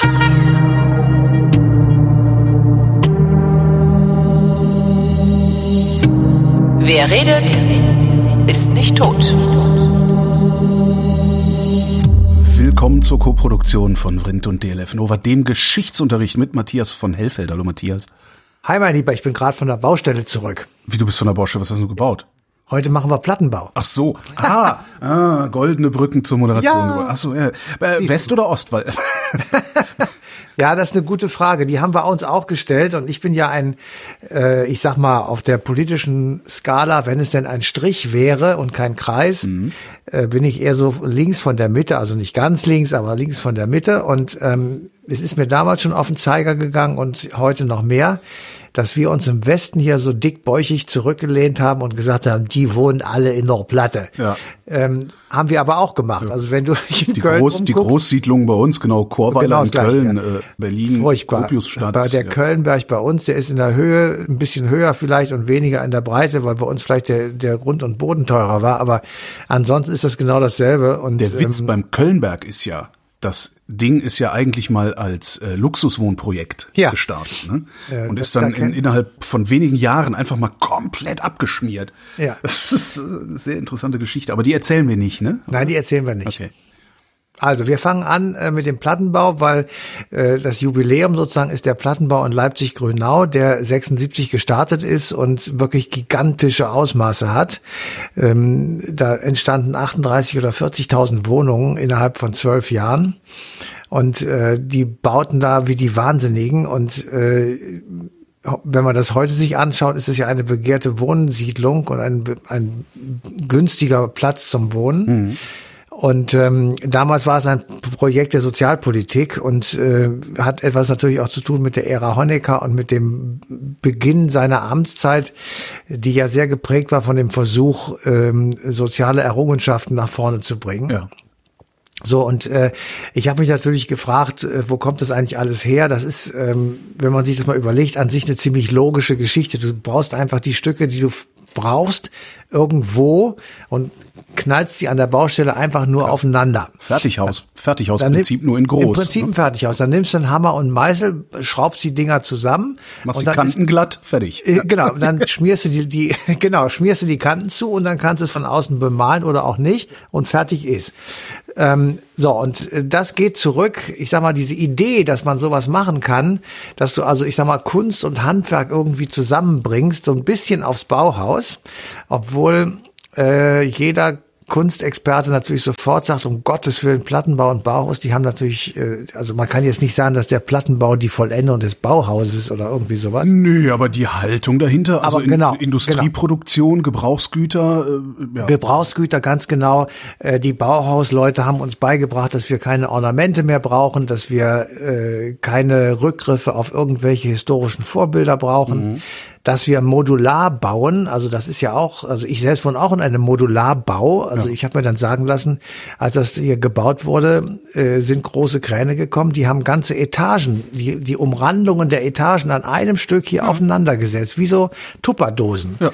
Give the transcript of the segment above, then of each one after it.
Wer redet, ist nicht tot. Willkommen zur Koproduktion von Vrindt und DLF Nova, dem Geschichtsunterricht mit Matthias von Hellfeld. Hallo Matthias. Hi mein Lieber, ich bin gerade von der Baustelle zurück. Wie, du bist von der Baustelle, was hast du gebaut? Heute machen wir Plattenbau. Ach so, ah, ah goldene Brücken zur Moderation. Ja. Ach so, ja. Äh, West- oder Ostwall? Ja, das ist eine gute Frage. Die haben wir uns auch gestellt und ich bin ja ein, äh, ich sag mal, auf der politischen Skala, wenn es denn ein Strich wäre und kein Kreis, Mhm. äh, bin ich eher so links von der Mitte, also nicht ganz links, aber links von der Mitte. Und ähm, es ist mir damals schon auf den Zeiger gegangen und heute noch mehr, dass wir uns im Westen hier so dickbäuchig zurückgelehnt haben und gesagt haben, die wohnen alle in der Platte. Ja. Ähm, haben wir aber auch gemacht. Also wenn du Die, Köln Groß, die umguckst, Großsiedlung bei uns, genau, Chorweiler Genau in Köln, ja. äh, Berlin, Furchtbar. Bei der ja. Kölnberg bei uns, der ist in der Höhe, ein bisschen höher vielleicht und weniger in der Breite, weil bei uns vielleicht der, der Grund und Boden teurer war. Aber ansonsten ist das genau dasselbe. Und Der Witz ähm, beim Kölnberg ist ja, das Ding ist ja eigentlich mal als äh, Luxuswohnprojekt Ja. gestartet ne? Äh, und ist dann da in, innerhalb von wenigen Jahren einfach mal komplett abgeschmiert. Ja. Das ist äh, eine sehr interessante Geschichte, aber die erzählen wir nicht, ne? Nein, die erzählen wir nicht. Okay. Also wir fangen an äh, mit dem Plattenbau, weil äh, das Jubiläum sozusagen ist der Plattenbau in Leipzig-Grünau, der 76 gestartet ist und wirklich gigantische Ausmaße hat. Ähm, da entstanden 38 oder 40.000 Wohnungen innerhalb von zwölf Jahren. Und äh, die bauten da wie die Wahnsinnigen und äh, wenn man das heute sich anschaut, ist es ja eine begehrte Wohnsiedlung und ein, ein günstiger Platz zum Wohnen. Und ähm, damals war es ein Projekt der Sozialpolitik und äh, hat etwas natürlich auch zu tun mit der Ära Honecker und mit dem Beginn seiner Amtszeit, die ja sehr geprägt war von dem Versuch, ähm, soziale Errungenschaften nach vorne zu bringen. Ja. So, und äh, ich habe mich natürlich gefragt, äh, wo kommt das eigentlich alles her? Das ist, ähm, wenn man sich das mal überlegt, an sich eine ziemlich logische Geschichte. Du brauchst einfach die Stücke, die du brauchst, irgendwo und knallst die an der Baustelle einfach nur aufeinander. Fertighaus, Dann nimm- Fertighausprinzip nur in groß. Im Prinzip ein ne? Fertighaus. Dann nimmst du einen Hammer und Meißel, schraubst die Dinger zusammen. Machst und die Kanten glatt, fertig. äh, Genau, dann schmierst du die, die, genau, schmierst du die Kanten zu und dann kannst du es von außen bemalen oder auch nicht und fertig ist. Ähm, so, und äh, das geht zurück, ich sag mal, diese Idee, dass man sowas machen kann, dass du also, ich sag mal, Kunst und Handwerk irgendwie zusammenbringst, so ein bisschen aufs Bauhaus, obwohl äh, jeder Kunstexperte natürlich sofort sagt, um Gottes Willen, Plattenbau und Bauhaus, die haben natürlich, äh, also man kann jetzt nicht sagen, dass der Plattenbau die Vollendung des Bauhauses oder irgendwie sowas. Nö, aber die Haltung dahinter, also Aber genau, in, Industrieproduktion, Gebrauchsgüter, äh, ja. Gebrauchsgüter, ganz genau. Äh, Die Bauhausleute haben uns beigebracht, dass wir keine Ornamente mehr brauchen, dass wir äh, keine Rückgriffe auf irgendwelche historischen Vorbilder brauchen, dass wir modular bauen. Also das ist ja auch, also ich selbst wohne auch in einem Modularbau. Also ich habe mir dann sagen lassen, als das hier gebaut wurde, äh, sind große Kräne gekommen, die haben ganze Etagen, die, die Umrandungen der Etagen an einem Stück hier aufeinander gesetzt, wie so Tupperdosen. Ja.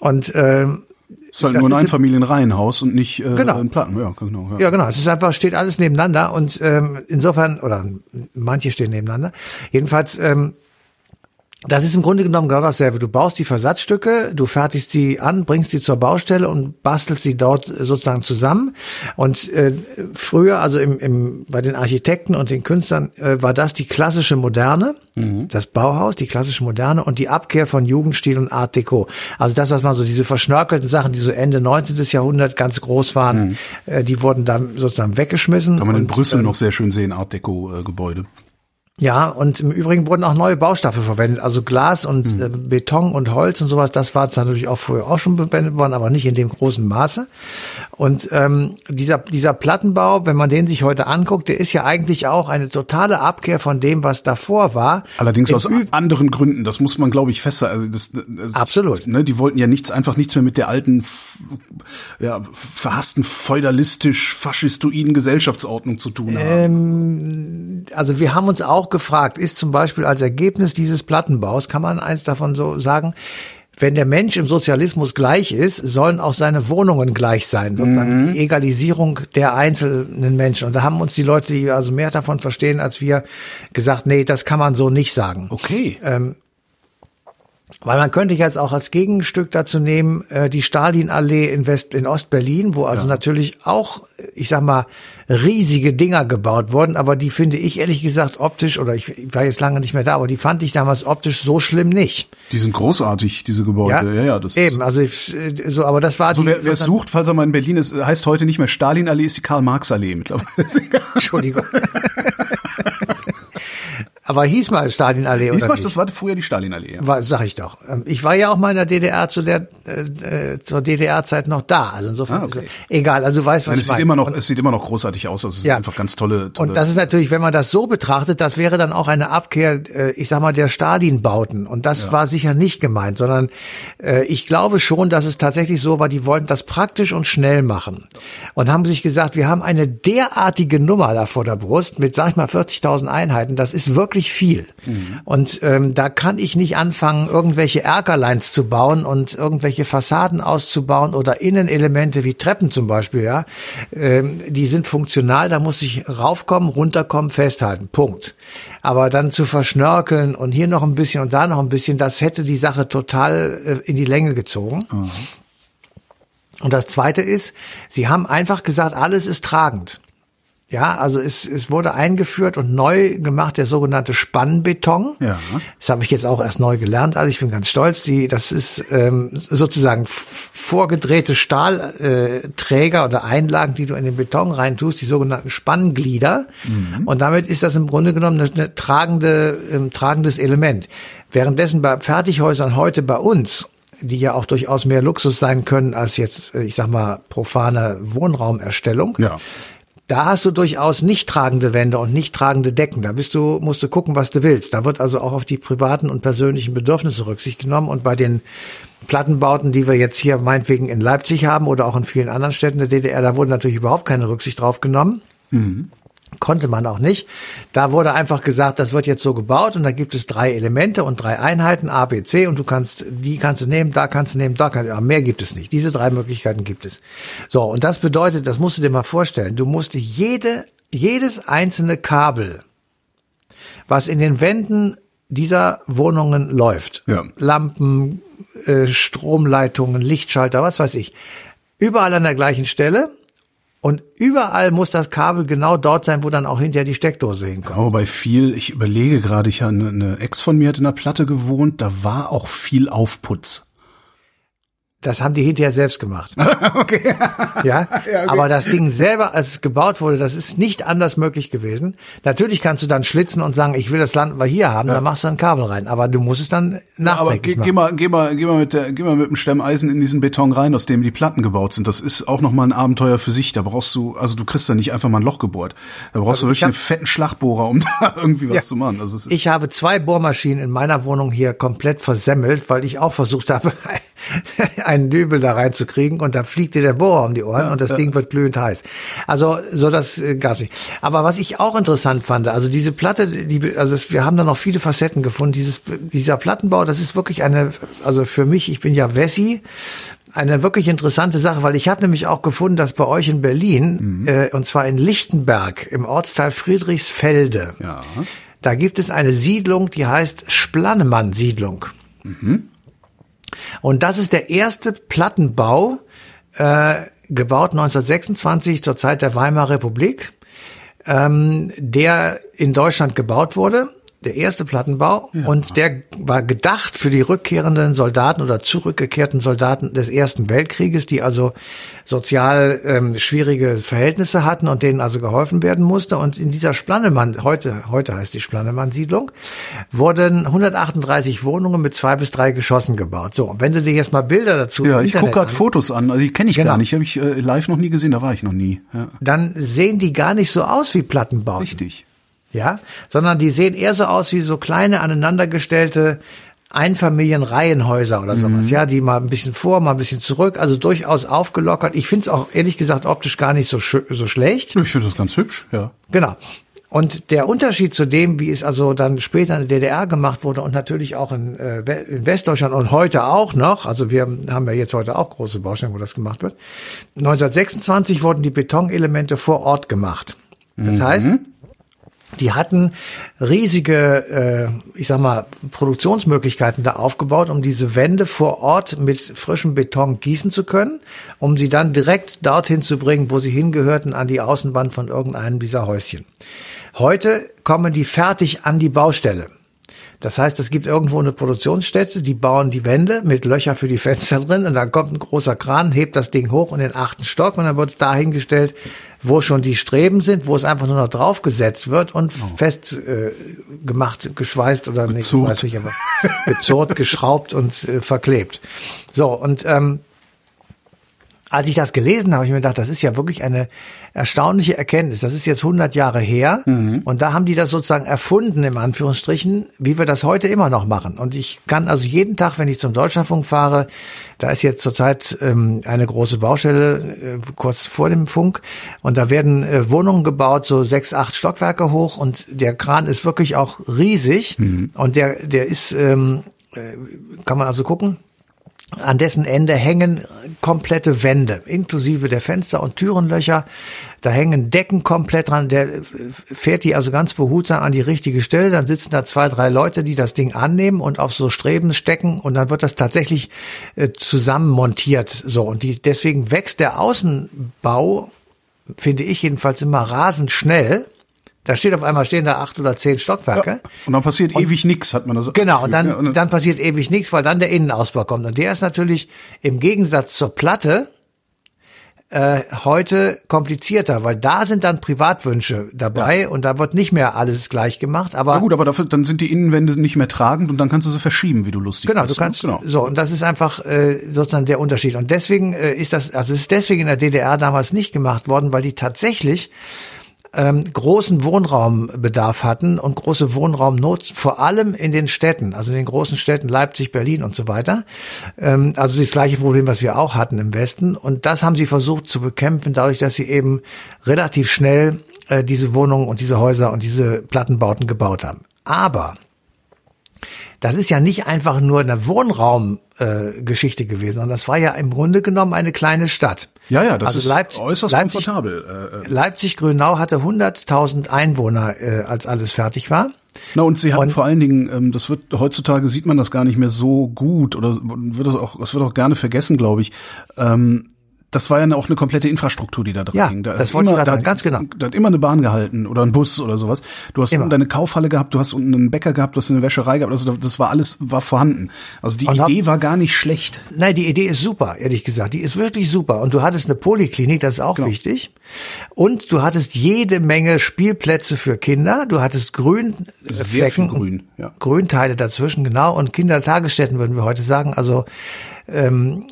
Und ähm, ist halt das nur ein Einfamilienreihenhaus und nicht äh, Genau. ein Platten. Ja, genau. Ja. Ja, genau. Es ist einfach, steht alles nebeneinander und ähm, insofern, oder manche stehen nebeneinander. Jedenfalls, ähm, das ist im Grunde genommen genau dasselbe. Du baust die Versatzstücke, du fertigst die an, bringst die zur Baustelle und bastelst sie dort sozusagen zusammen. Und äh, früher, also im, im, bei den Architekten und den Künstlern, äh, war das die klassische Moderne, das Bauhaus, die klassische Moderne und die Abkehr von Jugendstil und Art Deco. Also das, was man so diese verschnörkelten Sachen, die so Ende 19. Jahrhundert ganz groß waren, äh, die wurden dann sozusagen weggeschmissen. Kann man in und, Brüssel ähm, noch sehr schön sehen, Art Deco äh, Gebäude. Ja, und im Übrigen wurden auch neue Baustoffe verwendet, also Glas und Mhm. äh, Beton und Holz und sowas. Das war natürlich auch früher auch schon verwendet worden, aber nicht in dem großen Maße. Und ähm, dieser dieser Plattenbau, wenn man den sich heute anguckt, der ist ja eigentlich auch eine totale Abkehr von dem, was davor war. Allerdings Im aus anderen Gründen. Das muss man, glaube ich, festhalten. Also das, das, Absolut. Ne, die wollten ja nichts, einfach nichts mehr mit der alten, ja, verhassten feudalistisch-faschistoiden Gesellschaftsordnung zu tun haben. Ähm, also wir haben uns auch gefragt, ist zum Beispiel als Ergebnis dieses Plattenbaus, kann man eins davon so sagen, wenn der Mensch im Sozialismus gleich ist, sollen auch seine Wohnungen gleich sein, sozusagen Mhm. die Egalisierung der einzelnen Menschen. Und da haben uns die Leute, die also mehr davon verstehen als wir, gesagt, nee, das kann man so nicht sagen. Okay. Weil man könnte jetzt auch als Gegenstück dazu nehmen, äh, die Stalinallee in West, in Ostberlin, wo also natürlich auch, ich sag mal, riesige Dinger gebaut wurden, aber die finde ich ehrlich gesagt optisch, oder ich, ich war jetzt lange nicht mehr da, aber die fand ich damals optisch so schlimm nicht. Die sind großartig, diese Gebäude. Ja, ja, das eben, ist. also ich, äh, so, aber das war So, die, wer, wer es sucht, falls er mal in Berlin ist, heißt heute nicht mehr Stalinallee, ist die Karl-Marx-Allee mittlerweile. Entschuldigung. Aber hieß mal Stalinallee nicht? das war früher die Stalinallee. Ja. War, sag ich doch. Ähm, Ich war ja auch mal in der DDR zu der äh, äh, zur DDR-Zeit noch da. Also insofern Ah, okay. egal. Also du weißt, was Nein, ich es sieht meine. immer noch, Und- es sieht immer noch großartig aus. Das ist Ja. einfach ganz tolle, tolle Und das ist natürlich, wenn man das so betrachtet, das wäre dann auch eine Abkehr, äh, ich sag mal, der Stalin-Bauten. Und das war sicher nicht gemeint, sondern äh, ich glaube schon, dass es tatsächlich so war, die wollten das praktisch und schnell machen. Und haben sich gesagt, wir haben eine derartige Nummer da vor der Brust mit, sag ich mal, 40.000 Einheiten. Das ist wirklich viel. Und ähm, da kann ich nicht anfangen, irgendwelche Erkerlines zu bauen und irgendwelche Fassaden auszubauen oder Innenelemente wie Treppen zum Beispiel, ja. Ähm, die sind funktional, da muss ich raufkommen, runterkommen, festhalten. Punkt. Aber dann zu verschnörkeln und hier noch ein bisschen und da noch ein bisschen, das hätte die Sache total äh, in die Länge gezogen. Und das zweite ist, sie haben einfach gesagt, alles ist tragend. Ja, also es, es wurde eingeführt und neu gemacht der sogenannte Spannbeton. Ja. Das habe ich jetzt auch erst neu gelernt. Also ich bin ganz stolz. Die, das ist ähm, sozusagen vorgedrehte Stahlträger äh, oder Einlagen, die du in den Beton reintust, die sogenannten Spannglieder. Und damit ist das im Grunde genommen eine, eine tragende, ähm, tragendes Element. Währenddessen bei Fertighäusern heute bei uns die ja auch durchaus mehr Luxus sein können als jetzt, äh, ich sag mal, profane Wohnraumerstellung. Ja. Da hast du durchaus nicht tragende Wände und nicht tragende Decken. Da bist du, musst du gucken, was du willst. Da wird also auch auf die privaten und persönlichen Bedürfnisse Rücksicht genommen. Und bei den Plattenbauten, die wir jetzt hier meinetwegen in Leipzig haben oder auch in vielen anderen Städten der DDR, da wurde natürlich überhaupt keine Rücksicht drauf genommen. Konnte man auch nicht. Da wurde einfach gesagt, das wird jetzt so gebaut und da gibt es drei Elemente und drei Einheiten, A, B, C und du kannst, die kannst du nehmen, da kannst du nehmen, da kannst du, aber mehr gibt es nicht. Diese drei Möglichkeiten gibt es. So, und das bedeutet, das musst du dir mal vorstellen, du musst jede, jedes einzelne Kabel, was in den Wänden dieser Wohnungen läuft, Ja. Lampen, äh, Stromleitungen, Lichtschalter, was weiß ich, überall an der gleichen Stelle und überall muss das Kabel genau dort sein, wo dann auch hinterher die Steckdose hinkommt. Aber bei viel, ich überlege gerade, ich eine, eine Ex von mir hat in der Platte gewohnt, da war auch viel Aufputz. Das haben die hinterher selbst gemacht. okay. ja, aber das Ding selber, als es gebaut wurde, das ist nicht anders möglich gewesen. Natürlich kannst du dann schlitzen und sagen, ich will das Land mal hier haben, dann machst du ein Kabel rein. Aber du musst es dann Aber nachträglich geh, geh machen. mal, geh mal, geh mal mit der, geh mal mit dem Stemmeisen in diesen Beton rein, aus dem die Platten gebaut sind. Das ist auch noch mal ein Abenteuer für sich. Da brauchst du, also du kriegst da nicht einfach mal ein Loch gebohrt. Da brauchst du wirklich hab- einen fetten Schlagbohrer, um da irgendwie was Ja. zu machen. Also Ich habe zwei Bohrmaschinen in meiner Wohnung hier komplett versemmelt, weil ich auch versucht habe, einen Dübel da reinzukriegen und da fliegt dir der Bohrer um die Ohren und das Ding wird glühend heiß. Also so das äh, gab's nicht. Aber was ich auch interessant fand, also diese Platte, die also wir haben da noch viele Facetten gefunden. Dieses dieser Plattenbau, das ist wirklich eine, also für mich, ich bin ja Wessi, eine wirklich interessante Sache, weil ich hatte nämlich auch gefunden, dass bei euch in Berlin äh, und zwar in Lichtenberg im Ortsteil Friedrichsfelde ja. da gibt es eine Siedlung, die heißt Splanemann-Siedlung. Und das ist der erste Plattenbau, äh, gebaut 1926 zur Zeit der Weimarer Republik, ähm, der in Deutschland gebaut wurde. Der erste Plattenbau und der war gedacht für die rückkehrenden Soldaten oder zurückgekehrten Soldaten des Ersten Weltkrieges, die also sozial ähm, schwierige Verhältnisse hatten und denen also geholfen werden musste. Und in dieser Splanemann, heute, heute heißt die Splanemann-Siedlung, wurden 138 Wohnungen mit zwei bis drei Geschossen gebaut. So, und wenn du dir jetzt mal Bilder dazu Ja, ich gucke gerade Fotos an. Also die kenne ich Genau. gar nicht. Habe ich äh, live noch nie gesehen. Da war ich noch nie. Ja, dann sehen die gar nicht so aus wie Plattenbauten. richtig. Ja, sondern die sehen eher so aus wie so kleine aneinandergestellte Einfamilienreihenhäuser oder sowas, ja, die mal ein bisschen vor, mal ein bisschen zurück, also durchaus aufgelockert. Ich finde es auch ehrlich gesagt optisch gar nicht so, schö- so schlecht. Ich finde das ganz hübsch. Ja. Genau. Und der Unterschied zu dem, wie es also dann später in der DDR gemacht wurde und natürlich auch in, äh, in Westdeutschland und heute auch noch, also wir haben ja jetzt heute auch große Baustellen, wo das gemacht wird. 1926 wurden die Betonelemente vor Ort gemacht. Das mhm. heißt, die hatten riesige, äh, ich sag mal, Produktionsmöglichkeiten da aufgebaut, um diese Wände vor Ort mit frischem Beton gießen zu können, um sie dann direkt dorthin zu bringen, wo sie hingehörten, an die Außenwand von irgendeinem dieser Häuschen. Heute kommen die fertig an die Baustelle. Das heißt, es gibt irgendwo eine Produktionsstätte, die bauen die Wände mit Löcher für die Fenster drin und dann kommt ein großer Kran, hebt das Ding hoch in den achten Stock und dann wird es dahingestellt, wo schon die Streben sind, wo es einfach nur noch draufgesetzt wird und oh. fest äh, gemacht, geschweißt oder nicht, weiß ich aber gezurrt, geschraubt und äh, verklebt. So und ähm, als ich das gelesen habe, habe ich mir gedacht, das ist ja wirklich eine erstaunliche Erkenntnis. Das ist jetzt 100 Jahre her mhm. und da haben die das sozusagen erfunden, im Anführungsstrichen, wie wir das heute immer noch machen. Und ich kann also jeden Tag, wenn ich zum Deutschlandfunk fahre, da ist jetzt zurzeit ähm, eine große Baustelle äh, kurz vor dem Funk und da werden äh, Wohnungen gebaut, so sechs, acht Stockwerke hoch und der Kran ist wirklich auch riesig mhm. und der, der ist, ähm, äh, kann man also gucken, an dessen Ende hängen komplette Wände, inklusive der Fenster und Türenlöcher. Da hängen Decken komplett dran. Der fährt die also ganz behutsam an die richtige Stelle. Dann sitzen da zwei, drei Leute, die das Ding annehmen und auf so Streben stecken und dann wird das tatsächlich äh, zusammen montiert. So und die, deswegen wächst der Außenbau, finde ich jedenfalls immer rasend schnell. Da steht auf einmal stehen da acht oder zehn Stockwerke. Ja, und dann passiert und, ewig nichts, hat man das. Genau, und dann, und dann passiert ewig nichts, weil dann der Innenausbau kommt. Und der ist natürlich im Gegensatz zur Platte äh, heute komplizierter, weil da sind dann Privatwünsche dabei ja. und da wird nicht mehr alles gleich gemacht. Aber Na gut, aber dafür dann sind die Innenwände nicht mehr tragend und dann kannst du sie verschieben, wie du lustig genau, bist. Genau, du kannst genau. so und das ist einfach äh, sozusagen der Unterschied. Und deswegen äh, ist das, also es ist deswegen in der DDR damals nicht gemacht worden, weil die tatsächlich ähm, großen Wohnraumbedarf hatten und große Wohnraumnot, vor allem in den Städten, also in den großen Städten Leipzig, Berlin und so weiter. Ähm, also das gleiche Problem, was wir auch hatten im Westen. Und das haben sie versucht zu bekämpfen, dadurch, dass sie eben relativ schnell äh, diese Wohnungen und diese Häuser und diese Plattenbauten gebaut haben. Aber das ist ja nicht einfach nur eine Wohnraumgeschichte äh, gewesen, sondern das war ja im Grunde genommen eine kleine Stadt. Ja, ja, das also ist Leipzig, äußerst Leipzig, komfortabel. Äh, äh. Leipzig-Grünau hatte 100.000 Einwohner, äh, als alles fertig war. Na und sie hatten und, vor allen Dingen, ähm, das wird heutzutage sieht man das gar nicht mehr so gut oder wird das auch, das wird auch gerne vergessen, glaube ich. Ähm, das war ja auch eine komplette Infrastruktur, die da drin ja, hing. Da das wollte immer, ich da, ganz genau. Da hat immer eine Bahn gehalten oder ein Bus oder sowas. Du hast immer. unten deine Kaufhalle gehabt, du hast unten einen Bäcker gehabt, du hast eine Wäscherei gehabt. Also das war alles war vorhanden. Also die und Idee hab, war gar nicht schlecht. Nein, die Idee ist super, ehrlich gesagt. Die ist wirklich super. Und du hattest eine Poliklinik, das ist auch genau. wichtig. Und du hattest jede Menge Spielplätze für Kinder. Du hattest Grün Sehr Flecken, grün, ja. Grünteile dazwischen, genau. Und Kindertagesstätten würden wir heute sagen. Also ähm,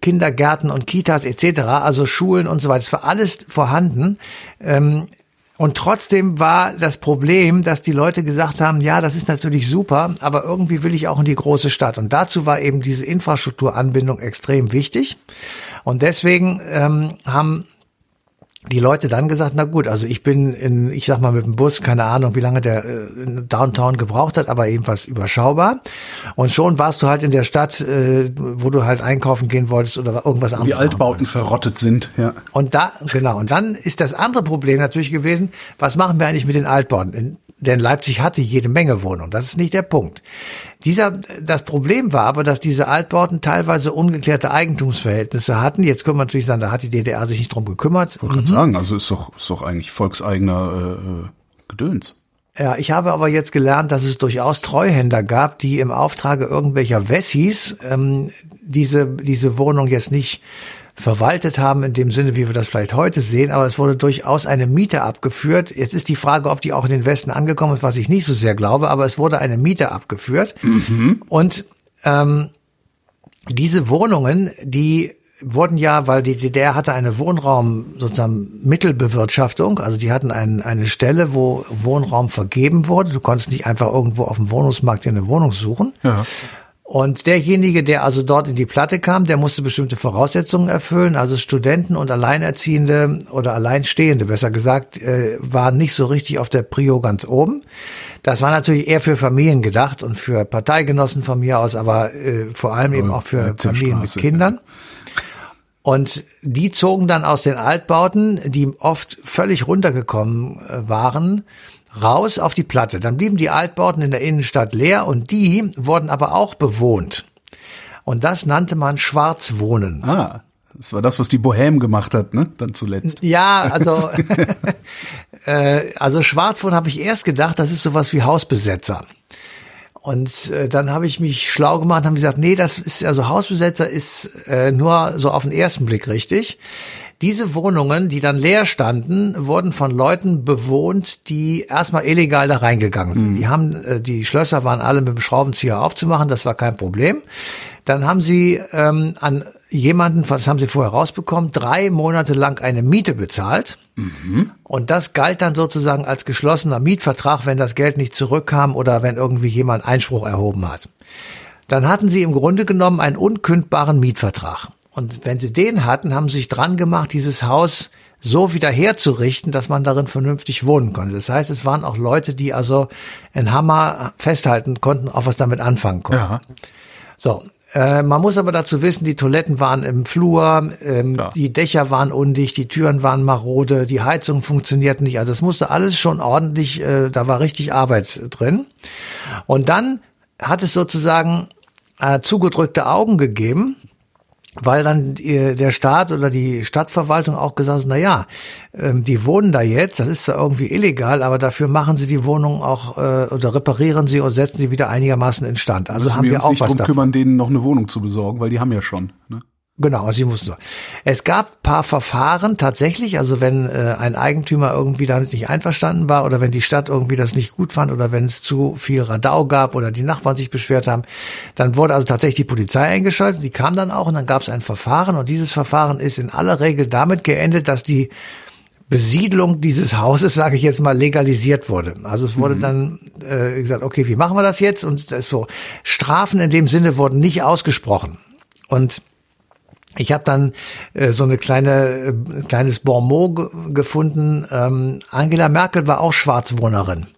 Kindergärten und Kitas etc., also Schulen und so weiter. Es war alles vorhanden. Ähm, und trotzdem war das Problem, dass die Leute gesagt haben, ja, das ist natürlich super, aber irgendwie will ich auch in die große Stadt. Und dazu war eben diese Infrastrukturanbindung extrem wichtig. Und deswegen ähm, haben die Leute dann gesagt, na gut, also ich bin in, ich sag mal mit dem Bus, keine Ahnung, wie lange der äh, Downtown gebraucht hat, aber ebenfalls überschaubar. Und schon warst du halt in der Stadt, äh, wo du halt einkaufen gehen wolltest oder irgendwas anderes. Wie Altbauten verrottet sind, ja. Und da, genau. Und dann ist das andere Problem natürlich gewesen, was machen wir eigentlich mit den Altbauten? Denn Leipzig hatte jede Menge Wohnungen. Das ist nicht der Punkt. Dieser, das Problem war aber, dass diese Altbauten teilweise ungeklärte Eigentumsverhältnisse hatten. Jetzt können wir natürlich sagen, da hat die DDR sich nicht drum gekümmert. Ich wollte mhm. sagen, also ist doch, ist doch eigentlich volkseigener äh, Gedöns. Ja, ich habe aber jetzt gelernt, dass es durchaus Treuhänder gab, die im Auftrage irgendwelcher Wessis ähm, diese, diese Wohnung jetzt nicht verwaltet haben in dem Sinne, wie wir das vielleicht heute sehen, aber es wurde durchaus eine Miete abgeführt. Jetzt ist die Frage, ob die auch in den Westen angekommen ist, was ich nicht so sehr glaube, aber es wurde eine Miete abgeführt. Mhm. Und ähm, diese Wohnungen, die wurden ja, weil die DDR hatte eine Wohnraum sozusagen Mittelbewirtschaftung, also die hatten ein, eine Stelle, wo Wohnraum vergeben wurde. Du konntest nicht einfach irgendwo auf dem Wohnungsmarkt eine Wohnung suchen. Ja. Und derjenige, der also dort in die Platte kam, der musste bestimmte Voraussetzungen erfüllen. Also Studenten und Alleinerziehende oder Alleinstehende, besser gesagt, äh, waren nicht so richtig auf der Prio ganz oben. Das war natürlich eher für Familien gedacht und für Parteigenossen von mir aus, aber äh, vor allem eben auch für Familien mit Kindern. Und die zogen dann aus den Altbauten, die oft völlig runtergekommen äh, waren, raus auf die Platte. Dann blieben die Altbauten in der Innenstadt leer und die wurden aber auch bewohnt. Und das nannte man Schwarzwohnen. Ah, das war das, was die Bohème gemacht hat, ne? Dann zuletzt. Ja, also äh, also Schwarzwohnen habe ich erst gedacht, das ist sowas wie Hausbesetzer. Und äh, dann habe ich mich schlau gemacht, haben gesagt, nee, das ist also Hausbesetzer ist äh, nur so auf den ersten Blick richtig. Diese Wohnungen, die dann leer standen, wurden von Leuten bewohnt, die erstmal illegal da reingegangen sind. Mhm. Die haben, äh, die Schlösser waren alle mit dem Schraubenzieher aufzumachen, das war kein Problem. Dann haben sie ähm, an jemanden, was haben sie vorher rausbekommen, drei Monate lang eine Miete bezahlt. Mhm. Und das galt dann sozusagen als geschlossener Mietvertrag, wenn das Geld nicht zurückkam oder wenn irgendwie jemand Einspruch erhoben hat. Dann hatten sie im Grunde genommen einen unkündbaren Mietvertrag. Und wenn sie den hatten, haben sie sich dran gemacht, dieses Haus so wieder herzurichten, dass man darin vernünftig wohnen konnte. Das heißt, es waren auch Leute, die also einen Hammer festhalten konnten, auch was damit anfangen konnten. Ja. So, äh, man muss aber dazu wissen, die Toiletten waren im Flur, ähm, ja. die Dächer waren undicht, die Türen waren marode, die Heizung funktioniert nicht. Also es musste alles schon ordentlich, äh, da war richtig Arbeit drin. Und dann hat es sozusagen äh, zugedrückte Augen gegeben weil dann die, der Staat oder die Stadtverwaltung auch gesagt hat, na ja, ähm, die wohnen da jetzt, das ist zwar irgendwie illegal, aber dafür machen sie die Wohnung auch äh, oder reparieren sie und setzen sie wieder einigermaßen instand. Also Müssen haben wir, wir auch nicht was drum davon. kümmern, denen noch eine Wohnung zu besorgen, weil die haben ja schon. Ne? Genau, also sie mussten so. Es gab paar Verfahren tatsächlich, also wenn äh, ein Eigentümer irgendwie damit nicht einverstanden war oder wenn die Stadt irgendwie das nicht gut fand oder wenn es zu viel Radau gab oder die Nachbarn sich beschwert haben, dann wurde also tatsächlich die Polizei eingeschaltet. Die kam dann auch und dann gab es ein Verfahren und dieses Verfahren ist in aller Regel damit geendet, dass die Besiedlung dieses Hauses, sage ich jetzt mal, legalisiert wurde. Also es wurde mhm. dann äh, gesagt, okay, wie machen wir das jetzt? Und das so Strafen in dem Sinne wurden nicht ausgesprochen. Und ich habe dann äh, so eine kleine äh, kleines Bonmot gefunden. Ähm, Angela Merkel war auch Schwarzwohnerin.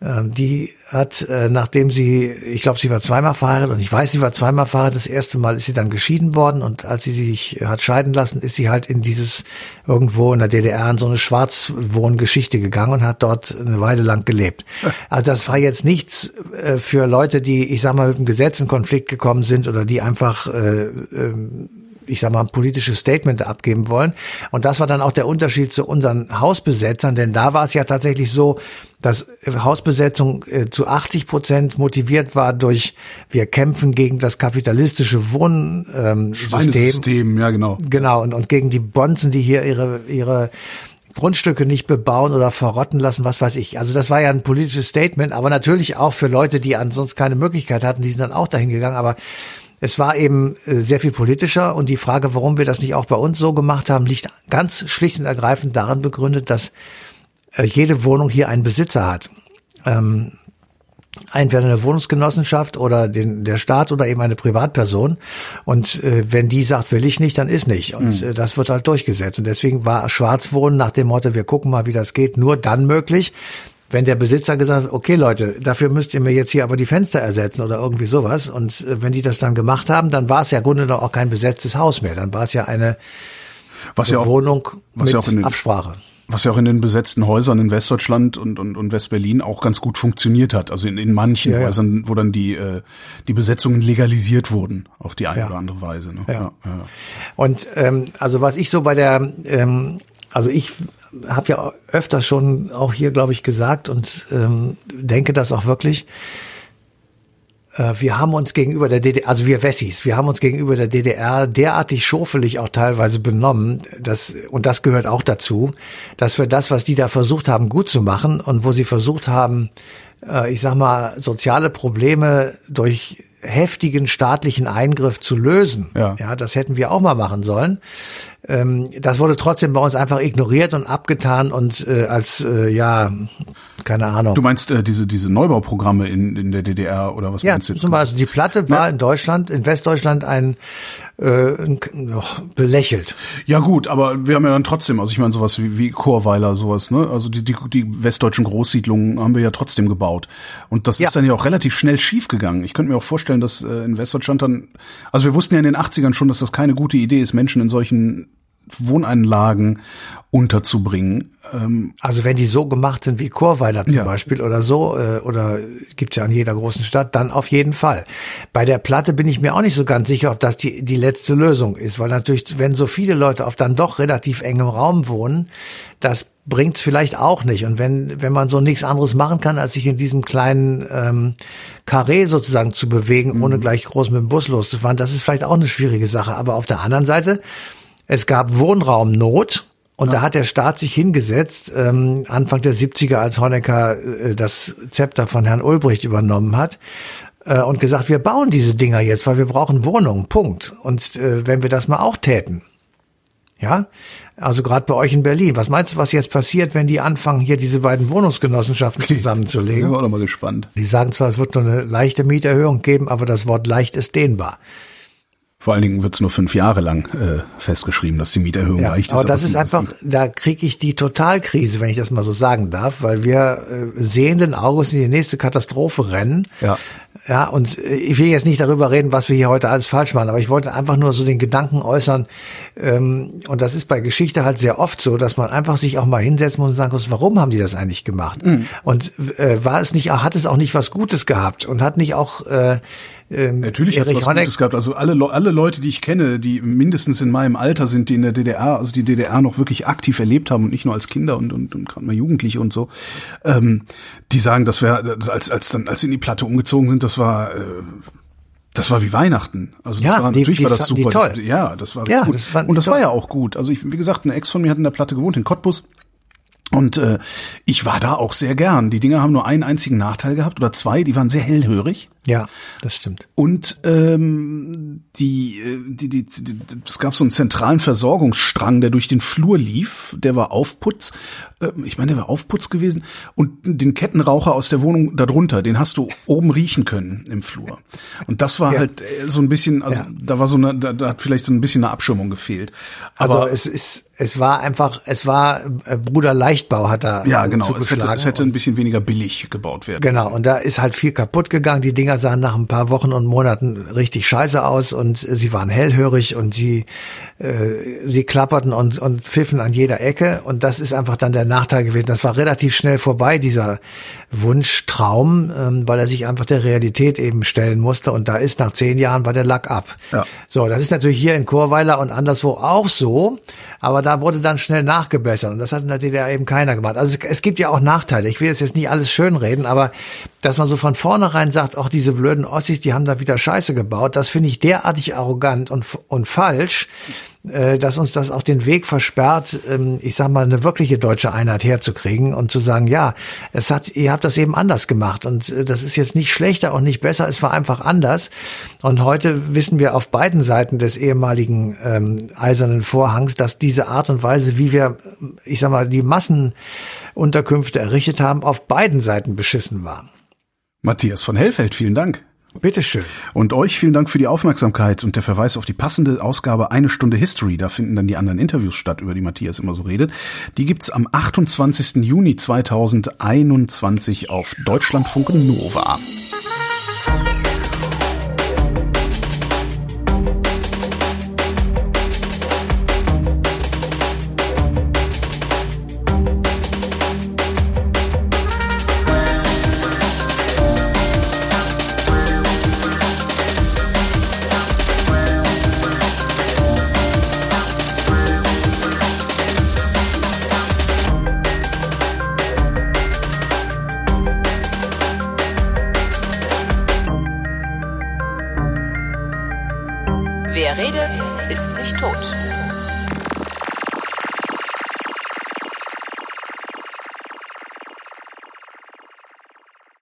Ähm, die hat, äh, nachdem sie, ich glaube, sie war zweimal verheiratet und ich weiß, sie war zweimal verheiratet. Das erste Mal ist sie dann geschieden worden und als sie sich hat scheiden lassen, ist sie halt in dieses irgendwo in der DDR in so eine Schwarzwohngeschichte gegangen und hat dort eine Weile lang gelebt. Also das war jetzt nichts äh, für Leute, die, ich sag mal, mit dem Gesetz in Konflikt gekommen sind oder die einfach äh, äh, ich sag mal, ein politisches Statement abgeben wollen. Und das war dann auch der Unterschied zu unseren Hausbesetzern, denn da war es ja tatsächlich so, dass Hausbesetzung äh, zu 80 Prozent motiviert war durch, wir kämpfen gegen das kapitalistische Wohnsystem. Ähm, ja, genau. Genau, und, und gegen die Bonzen, die hier ihre, ihre Grundstücke nicht bebauen oder verrotten lassen, was weiß ich. Also das war ja ein politisches Statement, aber natürlich auch für Leute, die ansonsten keine Möglichkeit hatten, die sind dann auch dahin gegangen. Aber es war eben äh, sehr viel politischer und die Frage, warum wir das nicht auch bei uns so gemacht haben, liegt ganz schlicht und ergreifend daran begründet, dass äh, jede Wohnung hier einen Besitzer hat. Ähm, entweder eine Wohnungsgenossenschaft oder den, der Staat oder eben eine Privatperson. Und äh, wenn die sagt, will ich nicht, dann ist nicht. Und mhm. äh, das wird halt durchgesetzt. Und deswegen war Schwarzwohnen nach dem Motto, wir gucken mal, wie das geht, nur dann möglich, wenn der Besitzer gesagt hat, okay Leute, dafür müsst ihr mir jetzt hier aber die Fenster ersetzen oder irgendwie sowas. Und äh, wenn die das dann gemacht haben, dann war es ja im Grunde noch auch kein besetztes Haus mehr. Dann war es ja eine was ja auch, Wohnung was mit ja auch in den, Absprache. Was ja auch in den besetzten Häusern in Westdeutschland und, und, und Westberlin auch ganz gut funktioniert hat. Also in, in manchen ja, ja. Häusern, wo dann die, äh, die Besetzungen legalisiert wurden auf die eine ja. oder andere Weise. Ne? Ja. Ja, Und ähm, also was ich so bei der ähm, also ich habe ja öfter schon auch hier, glaube ich, gesagt und ähm, denke das auch wirklich. Äh, wir haben uns gegenüber der DDR, also wir Wessis, wir haben uns gegenüber der DDR derartig schofelig auch teilweise benommen, dass, und das gehört auch dazu, dass wir das, was die da versucht haben, gut zu machen und wo sie versucht haben, äh, ich sag mal, soziale Probleme durch heftigen staatlichen Eingriff zu lösen. Ja. ja, das hätten wir auch mal machen sollen. Ähm, das wurde trotzdem bei uns einfach ignoriert und abgetan und äh, als äh, ja keine Ahnung. Du meinst äh, diese diese Neubauprogramme in, in der DDR oder was ja, meinst du jetzt? zum Beispiel die Platte war in Deutschland, in Westdeutschland ein, äh, oh, belächelt. Ja gut, aber wir haben ja dann trotzdem, also ich meine sowas wie, wie Chorweiler, sowas, ne? Also die, die, die westdeutschen Großsiedlungen haben wir ja trotzdem gebaut. Und das Ja. ist dann ja auch relativ schnell schief gegangen. Ich könnte mir auch vorstellen, dass äh, in Westdeutschland dann, also wir wussten ja in den 80ern schon, dass das keine gute Idee ist, Menschen in solchen Wohneinlagen unterzubringen. Ähm, Also wenn die so gemacht sind wie Chorweiler zum Ja. Beispiel oder so, äh, oder gibt's ja in jeder großen Stadt, dann auf jeden Fall. Bei der Platte bin ich mir auch nicht so ganz sicher, ob das die, die letzte Lösung ist, weil natürlich, wenn so viele Leute auf dann doch relativ engem Raum wohnen, das bringt's vielleicht auch nicht. Und wenn, wenn man so nichts anderes machen kann, als sich in diesem kleinen ähm, Karree sozusagen zu bewegen, ohne gleich groß mit dem Bus loszufahren, das ist vielleicht auch eine schwierige Sache. Aber auf der anderen Seite, es gab Wohnraumnot und da hat der Staat sich hingesetzt, ähm, Anfang der 70er, als Honecker äh, das Zepter von Herrn Ulbricht übernommen hat äh, und gesagt, wir bauen diese Dinger jetzt, weil wir brauchen Wohnungen, Punkt. Und äh, wenn wir das mal auch täten, ja, also gerade bei euch in Berlin, was meinst du, was jetzt passiert, wenn die anfangen, hier diese beiden Wohnungsgenossenschaften sind zusammenzulegen? wir auch noch mal gespannt. Die sagen zwar, es wird nur eine leichte Mieterhöhung geben, aber das Wort leicht ist dehnbar. Vor allen Dingen wird's nur fünf Jahre lang äh, festgeschrieben, dass die Mieterhöhung Ja, leicht ist. aber das es ist einfach, da kriege ich die Totalkrise, wenn ich das mal so sagen darf, weil wir äh, sehenden Auges in die nächste Katastrophe rennen. Ja. Ja, und äh, ich will jetzt nicht darüber reden, was wir hier heute alles falsch machen, aber ich wollte einfach nur so den Gedanken äußern, ähm, und das ist bei Geschichte halt sehr oft so, dass man einfach sich auch mal hinsetzen muss und sagen muss, warum haben die das eigentlich gemacht? Mhm. Und äh, war es nicht, hat es auch nicht was Gutes gehabt und hat nicht auch äh, ähm, Natürlich hat es was Honeck- Gutes gehabt. Also alle, Le- alle Leute, die ich kenne, die mindestens in meinem Alter sind, die in der DDR, also die DDR noch wirklich aktiv erlebt haben und nicht nur als Kinder und, und, und gerade mal Jugendliche und so, ähm, die sagen, das wäre, als, als dann, als sie in die Platte umgezogen sind, das war, äh, das war wie Weihnachten. Also das Ja, war, die- natürlich die war das super. toll. Ja, das war Ja, gut. das und das war toll. ja auch gut. Also ich, wie gesagt, eine Ex von mir hat in der Platte gewohnt, in Cottbus. Und äh, ich war da auch sehr gern. Die Dinger haben nur einen einzigen Nachteil gehabt oder zwei, die waren sehr hellhörig. Ja, das stimmt. Und ähm, die, äh, die, die, die, es gab so einen zentralen Versorgungsstrang, der durch den Flur lief. Der war Aufputz. Äh, ich meine, der war Aufputz gewesen. Und den Kettenraucher aus der Wohnung darunter, den hast du oben riechen können im Flur. Und das war Ja. halt äh, so ein bisschen, also Ja. da war so eine, da, da hat vielleicht so ein bisschen eine Abschirmung gefehlt. Also Aber es ist, es war einfach, es war äh, Bruder Leichtbau hat da ja, genau. Es hätte, es hätte ein bisschen weniger billig gebaut werden. Genau, und da ist halt viel kaputt gegangen. Die Dinger sahen nach ein paar Wochen und Monaten richtig scheiße aus und sie waren hellhörig und sie, äh, sie klapperten und, und pfiffen an jeder Ecke. Und das ist einfach dann der Nachteil gewesen. Das war relativ schnell vorbei, dieser Wunschtraum, ähm, weil er sich einfach der Realität eben stellen musste. Und da ist nach zehn Jahren war der Lack ab. Ja. So, das ist natürlich hier in Chorweiler und anderswo auch so, aber da wurde dann schnell nachgebessert und das hat in der DDR eben keiner gemacht. Also es, es gibt ja auch Nachteile. Ich will jetzt, jetzt nicht alles schönreden, aber dass man so von vornherein sagt, auch diese blöden Ossis, die haben da wieder Scheiße gebaut, das finde ich derartig arrogant und, und falsch, äh, dass uns das auch den Weg versperrt, ähm, ich sag mal, eine wirkliche deutsche Einheit herzukriegen und zu sagen, ja, es hat, ihr habt das eben anders gemacht und äh, das ist jetzt nicht schlechter und nicht besser, es war einfach anders. Und heute wissen wir auf beiden Seiten des ehemaligen ähm, eisernen Vorhangs, dass diese Art und Weise, wie wir, ich sag mal, die Massenunterkünfte errichtet haben, auf beiden Seiten beschissen war. Matthias von Hellfeld, vielen Dank. Bitteschön. Und euch vielen Dank für die Aufmerksamkeit und der Verweis auf die passende Ausgabe Eine Stunde History. Da finden dann die anderen Interviews statt, über die Matthias immer so redet. Die gibt's am 28. Juni 2021 auf Deutschlandfunk Nova.